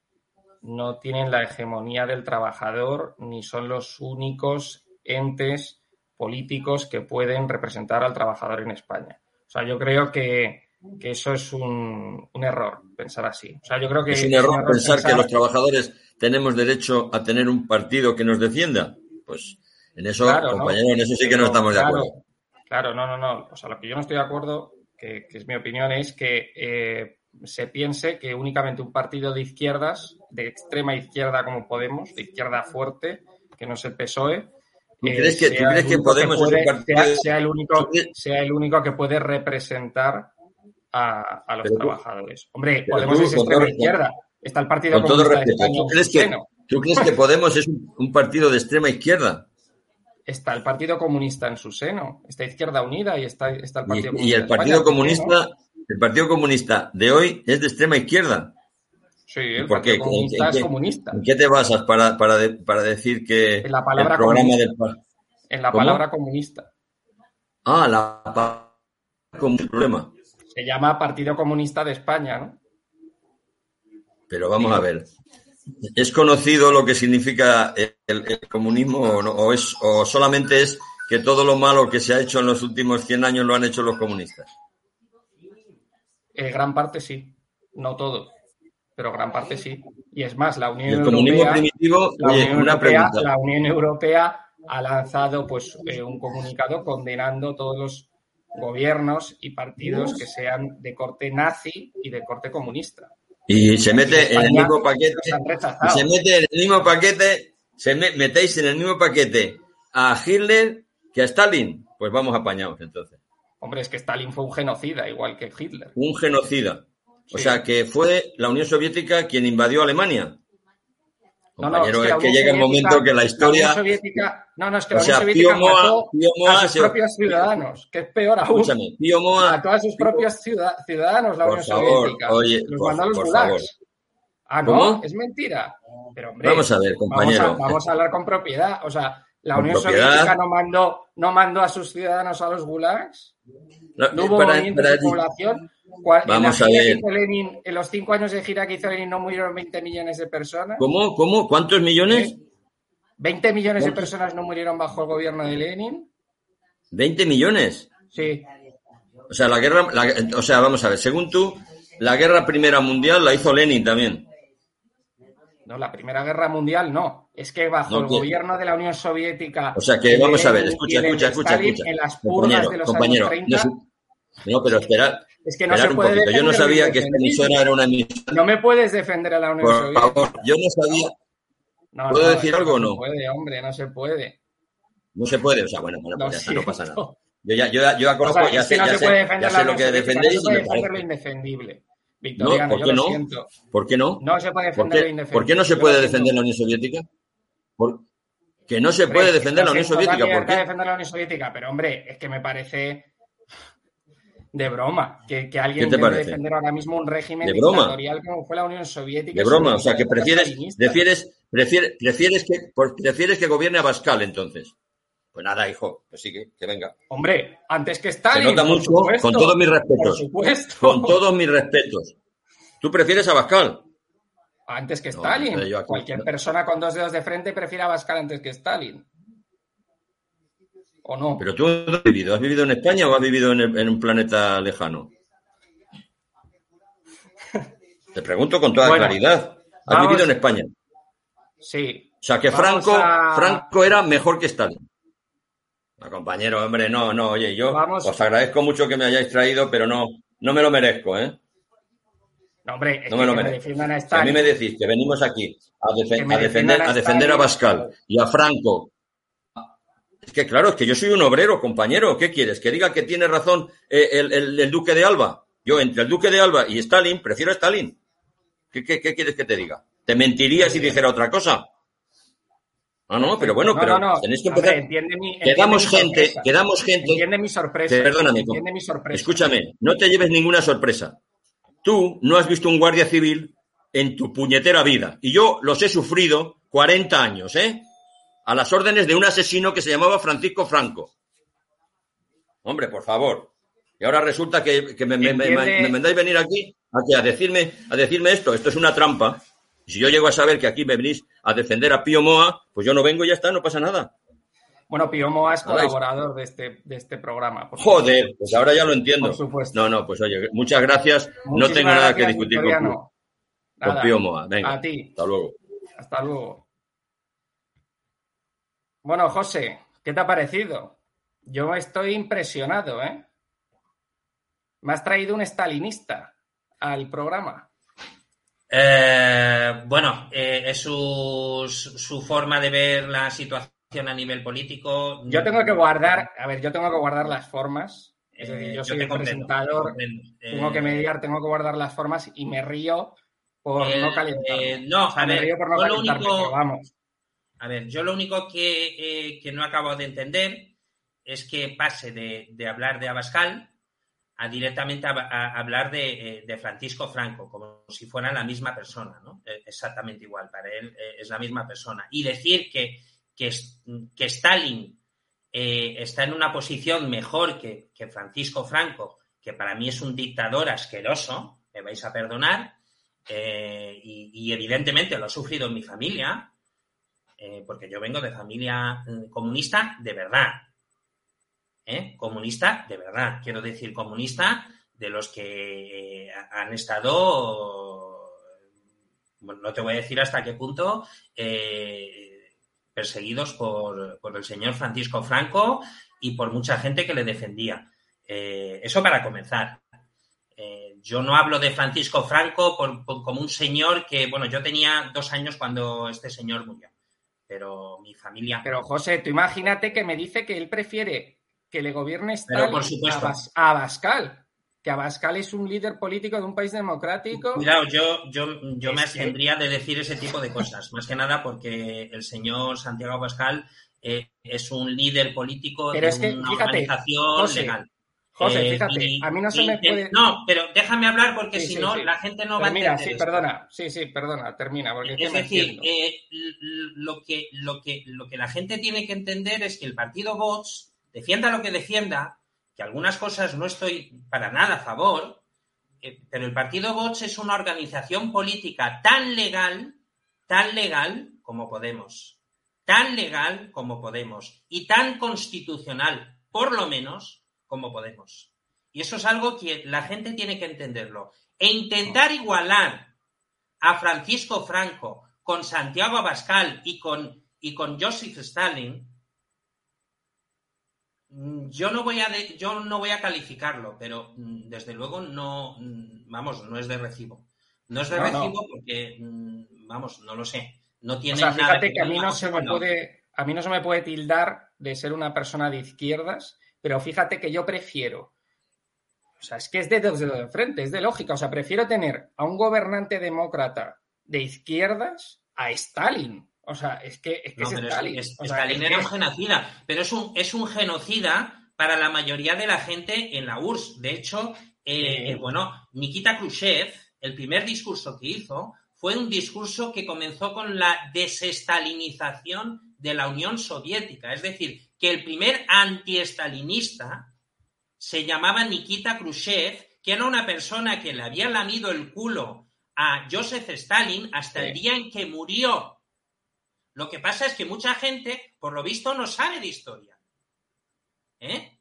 no tienen la hegemonía del trabajador ni son los únicos entes políticos que pueden representar al trabajador en España. O sea, yo creo que, eso es un, error, pensar así. O sea, yo creo que es un error, pensar, que los trabajadores tenemos derecho a tener un partido que nos defienda. Pues en eso, compañero, en eso sí que no estamos de acuerdo. Claro, no, no, no. O sea, lo que yo no estoy de acuerdo, que, es mi opinión, es que eh, se piense que únicamente un partido de izquierdas, de extrema izquierda como Podemos, de izquierda fuerte, que no es el PSOE, crees que, Podemos sea, el único, sea el único que puede representar a, los trabajadores? Hombre, Podemos es extrema izquierda. Está el Partido con todo respeto, ¿tú crees, que, ¿tú crees que Podemos es un, partido de extrema izquierda? Está el Partido Comunista en su seno, está Izquierda Unida y está, está el Partido y, el Partido Comunista, el Partido Comunista de hoy es de extrema izquierda. Sí, el Partido Comunista es comunista. ¿En qué te basas para, para, decir que en la palabra el programa comunista. del En la palabra comunista. Ah, la palabra problema. Se llama Partido Comunista de España, ¿no? Pero vamos a ver. ¿Es conocido lo que significa el, comunismo o, es, o solamente es que todo lo malo que se ha hecho en los últimos 100 años lo han hecho los comunistas? En gran parte sí, no todo pero gran parte sí. Y es más, la Unión Europea. la, Unión Europea la Unión Europea ha lanzado pues eh, un comunicado condenando todos los gobiernos y partidos que sean de corte nazi y de corte comunista. Y se mete en el mismo paquete. se mete en el mismo paquete. Se metéis en el mismo paquete a Hitler que a Stalin. Pues vamos apañados entonces. Hombre, es que Stalin fue un genocida, igual que Hitler. Un genocida. O sea, que fue la Unión Soviética quien invadió Alemania. Compañero, es que, llega el momento que la historia. Soviética, no, no, es que la Unión Soviética mató a sus propios ciudadanos, que es peor aún. Escúchame, Pío Moa, a todos sus propios ciudadanos, la Unión Soviética. Oye, los mandó a los gulags. Ah, no, es mentira. Pero, hombre, vamos a ver, compañero. Vamos a, hablar con propiedad. O sea, la Unión Soviética no mandó, no mandó a sus ciudadanos a los gulags. No, hubo de población. Vamos a ver. en los cinco años de gira que hizo Lenin no murieron 20 millones de personas. ¿Cómo? ¿Cómo? ¿Cuántos millones? 20 millones de personas no murieron bajo el gobierno de Lenin. ¿20 millones? Sí. O sea, la guerra, o sea, vamos a ver, según tú, la guerra primera mundial la hizo Lenin también. No, la Primera Guerra Mundial no. Es que bajo el gobierno de la Unión Soviética. O sea que vamos a ver, escucha, escucha, escucha, escucha. En las purgas de los años 30. No, pero espera, es que no se puede Yo no sabía que esta emisora era una emisora. No me puedes defender a la Unión Por favor, yo no sabía. ¿Puedo decir algo o no? No se puede, hombre, no se puede. No se puede, o sea, bueno, bueno pues ya está, no pasa nada. Yo ya, yo, yo ya conozco, ya sé, ya sé, ya sé lo que defendéis. No se puede defender lo indefendible. Victoriano, ¿por qué no? ¿Por qué no? No se puede defender lo indefendible. ¿Por qué no se puede defender la Unión Soviética? ¿Por... Que no se puede defender la Unión Soviética. ¿Por qué? defender la Unión Soviética, pero hombre, es que me parece de broma, que, que alguien quiera defender ahora mismo un régimen ¿De dictatorial como fue la Unión Soviética. De broma, o sea, que prefieres, prefieres, prefieres, prefieres, que, prefieres que gobierne Abascal entonces. Pues nada, hijo, pues sí que, venga. Hombre, antes que Stalin. Se nota mucho, con todos mis respetos. Con todos mis respetos. ¿Tú prefieres a Abascal? Antes que Stalin. Cualquier persona con dos dedos de frente prefiere a Abascal antes que Stalin. ¿O no? Pero tú has vivido, ¿has vivido en España o has vivido en, un planeta lejano? Te pregunto con toda claridad. ¿Has vivido en España? Sí. O sea que Franco, Franco era mejor que Stalin. No, compañero, hombre, no, no, oye, yo os agradezco mucho que me hayáis traído, pero no, no me lo merezco, ¿eh? No, hombre, no me lo merezco. a, mí me decís que venimos aquí a, defender, a, defender a Bascal y a Franco es que claro, es que yo soy un obrero, compañero. ¿Qué quieres? ¿Que diga que tiene razón eh, el, duque de Alba? Yo entre el Duque de Alba y Stalin, prefiero a Stalin. ¿Qué, qué, qué quieres que te diga? ¿Te mentiría si dijera otra cosa? No, no, pero bueno, No, pero no, no. tenéis que Hombre, empezar. entiende mi- Quedamos entiende gente, quedamos gente. Entiende mi sorpresa. Perdóname, Entiende mi sorpresa. Escúchame, no te lleves ninguna sorpresa. Tú no has visto un guardia civil en tu puñetera vida. Y yo los he sufrido 40 años, ¿eh? A las órdenes de un asesino que se llamaba Francisco Franco. Hombre, por favor. Y ahora resulta que, que me, me- me- Entiende- me mandáis venir aquí a, decirme, a decirme esto. Esto es una trampa. Y si yo llego a saber que aquí me venís a defender a Pío Moa, pues yo no vengo y ya está, no pasa nada. Bueno, Pío Moa es colaborador de este, de este programa. Joder, pues ahora ya lo entiendo. Por supuesto. No, no, pues oye, muchas gracias. no tengo nada que discutir con, con Pío Moa. Venga, A ti. hasta luego. Hasta luego. Bueno, José, ¿qué te ha parecido? Yo estoy impresionado, ¿eh? Me has traído un estalinista al programa. Eh, bueno, eh, es su, forma de ver la situación a nivel político. Yo tengo que guardar, a ver, yo tengo que guardar las formas. Es decir, Eh, yo soy el comprendo, presentador, comprendo. tengo que Eh, mediar, tengo que guardar las formas y me río por no calentarme. eh, no, a me ver, río por no yo lo único- pero vamos. A ver, yo lo único que, eh, que no acabo de entender es que pase de, de hablar de Abascal a directamente a, hablar de, eh, de Francisco Franco, como si fueran la misma persona, ¿no? Eh, Exactamente igual, para él eh, es la misma persona. Y decir que, que, que Stalin está en una posición mejor que, que Francisco Franco, que para mí es un dictador asqueroso, me vais a perdonar, y, y evidentemente lo ha sufrido en mi familia, eh, porque yo vengo de familia eh, comunista de verdad. ¿eh? Comunista de verdad. Quiero decir, comunista de los que eh, han estado, bueno, no te voy a decir hasta qué punto, perseguidos por, por el señor Francisco Franco y por mucha gente que le defendía. Eso para comenzar. Yo no hablo de Francisco Franco como un señor que, bueno, yo tenía dos años cuando este señor murió, pero mi familia... Pero José, tú imagínate que me dice que él prefiere que le gobierne Pero, Stalin por supuesto. a, Abas- a Abascal. Que Abascal es un líder político de un país democrático. Cuidado, yo, yo, yo me abstendría de decir ese tipo de cosas, más que nada porque el señor Santiago Pascal eh, es un líder político Pero de es que, una fíjate, organización José, legal. José, Eh, fíjate, y- a mí no se y- me puede. No, pero déjame hablar porque Sí, si sí, no sí. la gente no va a entender sí, esto. perdona. Sí, sí, perdona, termina, porque es, Es decir, eh, lo, que, lo, que, lo que la gente tiene que entender es que el partido Vox, defienda lo que defienda, que algunas cosas no estoy para nada a favor, eh, pero el partido Vox es una organización política tan legal, tan legal como Podemos, tan legal como Podemos y tan constitucional, por lo menos, como Podemos. Y eso es algo que la gente tiene que entenderlo. E intentar igualar a Francisco Franco con Santiago Abascal y con, y con Joseph Stalin, mm, yo no voy a de- yo no voy a calificarlo, pero mm, desde luego no mm, vamos, no es de recibo. No es de No, no. recibo porque vamos, no lo sé. No O tiene sea, nada fíjate ver que a mí no se me puede, a mí no se me puede tildar de ser una persona de izquierdas, pero fíjate que yo prefiero, o sea, es que es de dos de frente, es de lógica, o sea, prefiero tener a un gobernante demócrata de izquierdas a Stalin. O sea, es que es, que No, es pero es- Stalin. es- O sea, Stalin era que- un genocida, pero es un, es un genocida para la mayoría de la gente en la URSS. De hecho, eh, eh, bueno, Nikita Khrushchev, el primer discurso que hizo fue un discurso que comenzó con la desestalinización de la Unión Soviética. Es decir, que el primer antiestalinista se llamaba Nikita Khrushchev, que era una persona que le había lamido el culo a Joseph Stalin hasta el día en que murió. Lo que pasa es que mucha gente, por lo visto, no sabe de historia. ¿Eh?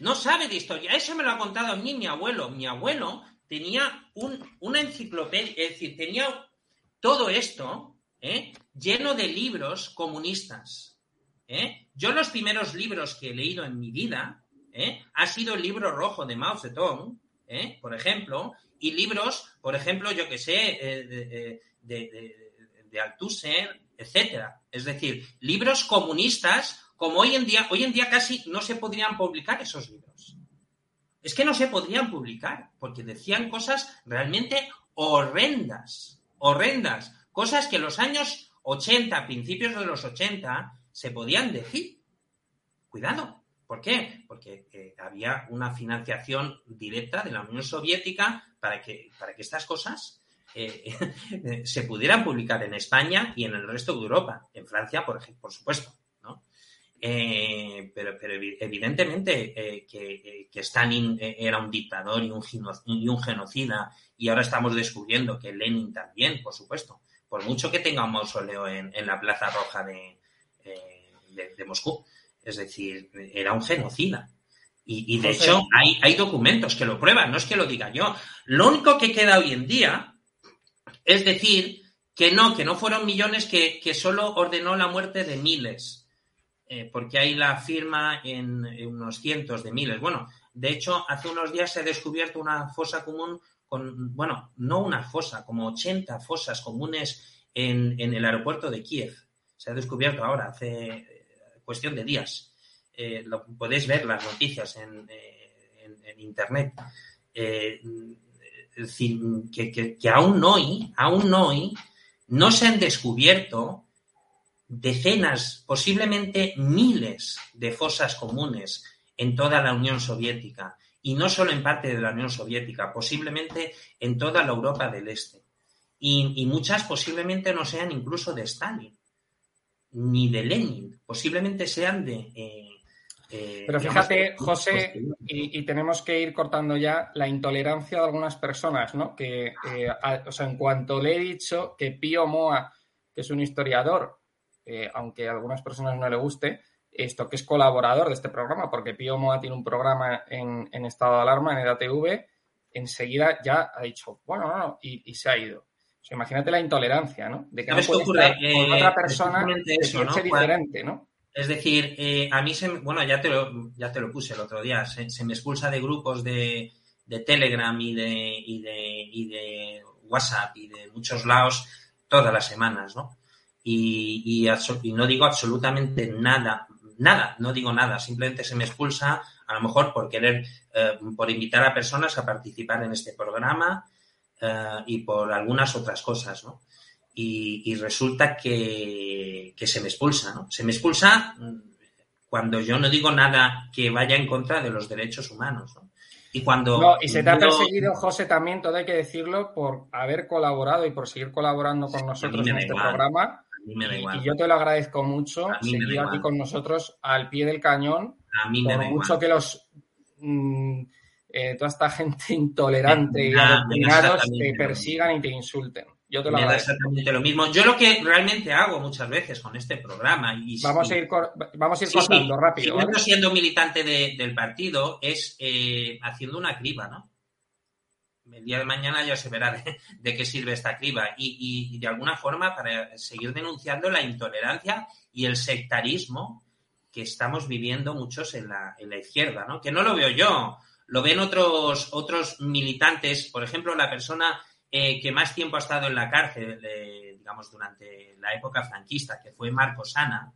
No sabe de historia. Eso me lo ha contado a mí mi abuelo. Mi abuelo tenía un- una enciclopedia, es decir, tenía todo esto ¿eh? lleno de libros comunistas. ¿eh? Yo los primeros libros que he leído en mi vida ¿eh? ha sido el libro rojo de Mao Zedong, ¿eh? por ejemplo, y libros, por ejemplo, yo que sé, eh, de, de, de- Althusser, etcétera. Es decir, libros comunistas, como hoy en día, hoy en día casi no se podrían publicar esos libros. es que no se podrían publicar, porque decían cosas realmente horrendas, horrendas, cosas que en los años 80, principios de los 80, se podían decir. Cuidado. ¿Por qué? Porque eh, había una financiación directa de la Unión Soviética para que, para que estas cosas eh, se pudieran publicar en España y en el resto de Europa, en Francia, por, por supuesto. Eh, pero, pero, evidentemente eh, que, Stalin era un dictador y un, y un, genocida y ahora estamos descubriendo que Lenin también, por supuesto, por mucho que tenga un mausoleo en, la Plaza Roja de, de, Moscú. Es decir, era un genocida. Y, de hecho hay, hay documentos que lo prueban, no es que lo diga yo. Lo único que queda hoy en día es decir, que no, que no fueron millones, que, solo ordenó la muerte de miles, eh, porque hay la firma en, unos cientos de miles. Bueno, de hecho, hace unos días se ha descubierto una fosa común con, bueno, no una fosa, como 80 fosas comunes en, el aeropuerto de Kiev. Se ha descubierto ahora, hace eh, cuestión de días. Eh, lo, podéis ver las noticias en, en Internet que, aún hoy, aún hoy, no se han descubierto decenas, posiblemente miles de fosas comunes en toda la Unión Soviética y no solo en parte de la Unión Soviética, posiblemente en toda la Europa del Este. Y, muchas posiblemente no sean incluso de Stalin ni de Lenin, posiblemente sean de, eh, eh, Pero fíjate, José, y, tenemos que ir cortando ya la intolerancia de algunas personas, ¿no? Que, eh, o sea, en cuanto le he dicho que Pío Moa, que es un historiador, aunque a algunas personas no le guste, esto que es colaborador de este programa, porque Pío Moa tiene un programa en, estado de alarma en EDATV, enseguida ya ha dicho, bueno, no, no, y, se ha ido. O sea, imagínate la intolerancia, ¿no? De que no estar con otra persona que diferente, ¿no? Es decir, eh, a mí se, bueno, ya te lo, ya te lo puse el otro día, se, me expulsa de grupos de, Telegram y de, y de, y de WhatsApp y de muchos lados todas las semanas, ¿no? Y, y, no digo absolutamente nada, nada, no digo nada, simplemente se me expulsa a lo mejor por querer, eh, por invitar a personas a participar en este programa eh, y por algunas otras cosas, ¿no? y, resulta que, se me expulsa, ¿no? Se me expulsa mm, cuando yo no digo nada que vaya en contra de los derechos humanos, ¿no? Y cuando... No, y se te ha perseguido, José, también, todo hay que decirlo, por haber colaborado y por seguir colaborando con nosotros en este programa. Y, yo te lo agradezco mucho, seguir aquí con nosotros al pie del cañón. A mí me por mucho que los... Mm, eh, toda esta gente intolerante y adoctrinados te persigan y te insulten. Yo te lo me da exactamente lo mismo. Yo lo que realmente hago muchas veces con este programa y vamos a ir vamos a ir cortando rápido. Si siendo militante del partido es eh, haciendo una criba, ¿no? El día de mañana ya se verá de, qué sirve esta criba y, y, de alguna forma para seguir denunciando la intolerancia y el sectarismo que estamos viviendo muchos en la, en la izquierda, ¿no? Que no lo veo yo, lo ven otros, otros militantes, por ejemplo, la persona eh, que más tiempo ha estado en la cárcel, digamos, durante la época franquista, que fue Marco Sana,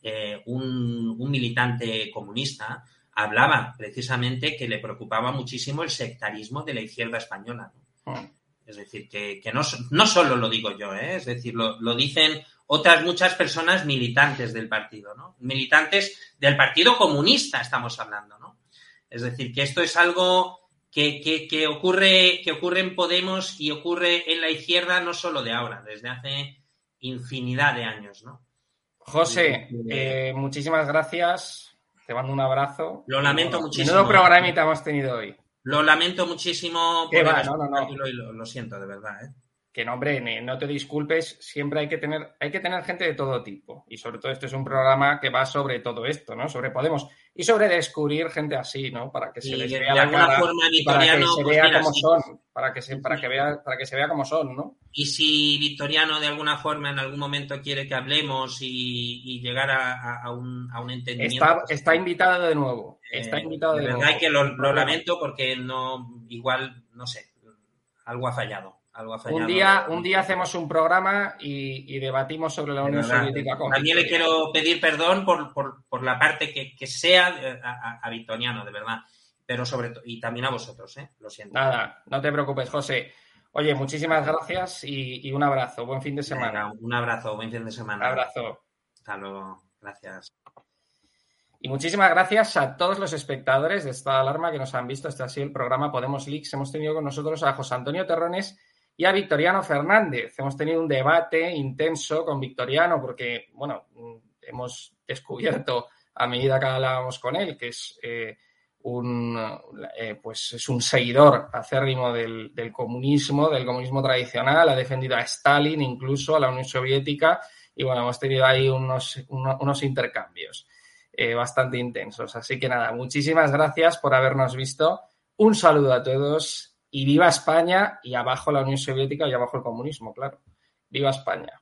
eh, un, militante comunista, hablaba precisamente que le preocupaba muchísimo el sectarismo de la izquierda española. Ah. Es decir, que, no, no, solo lo digo yo, ¿eh? es decir, lo, lo, dicen otras muchas personas militantes del partido, ¿no? Militantes del Partido Comunista estamos hablando. Es decir, que esto es algo que, ocurre, que ocurre en Podemos y ocurre en la izquierda no solo de ahora, desde hace infinidad de años, ¿no? José, eh, muchísimas gracias. Te mando un abrazo. Lo lamento muchísimo. Menudo programita hemos tenido hoy. Lo lamento muchísimo. Por no, no, no. Lo, lo, siento, de verdad. ¿eh? Que no, hombre, no te disculpes. Siempre hay que tener, hay que tener gente de todo tipo. Y sobre todo, este es un programa que va sobre todo esto, ¿no? Sobre Podemos y sobre descubrir gente así, ¿no? Para que se les vea la cara, para que se pues vea cómo son, para que se, para que vea, para que se vea cómo son, ¿no? Y si Victoriano de alguna forma en algún momento quiere que hablemos y, llegar a, un, a, un, entendimiento. Está, pues está invitado de nuevo. Está eh, invitado de, nuevo. que lo, lo lamento porque no, igual, no sé, algo ha fallado. Un día, un día hacemos un programa y, debatimos sobre la Unión Soviética. También le quiero pedir perdón por, la parte que, sea a, a, Victoriano, de verdad. pero sobre todo, y también a vosotros, ¿eh? Lo siento. Nada, no te preocupes, José. Oye, muchísimas gracias y, un abrazo. Buen fin de semana. un abrazo, buen fin de semana. Un abrazo. Hasta luego. Gracias. Y muchísimas gracias a todos los espectadores de esta alarma que nos han visto. Este ha sido el programa Podemos Leaks. Hemos tenido con nosotros a José Antonio Terrones y a Victoriano Fernández. Hemos tenido un debate intenso con Victoriano porque, bueno, hemos descubierto a medida que hablábamos con él que es eh, un, eh, pues es un seguidor acérrimo del, comunismo, del comunismo tradicional, ha defendido a Stalin, incluso a la Unión Soviética, y bueno, hemos tenido ahí unos, unos, intercambios eh, bastante intensos. Así que nada, muchísimas gracias por habernos visto. Un saludo a todos y viva España y abajo la Unión Soviética y abajo el comunismo, claro. Viva España.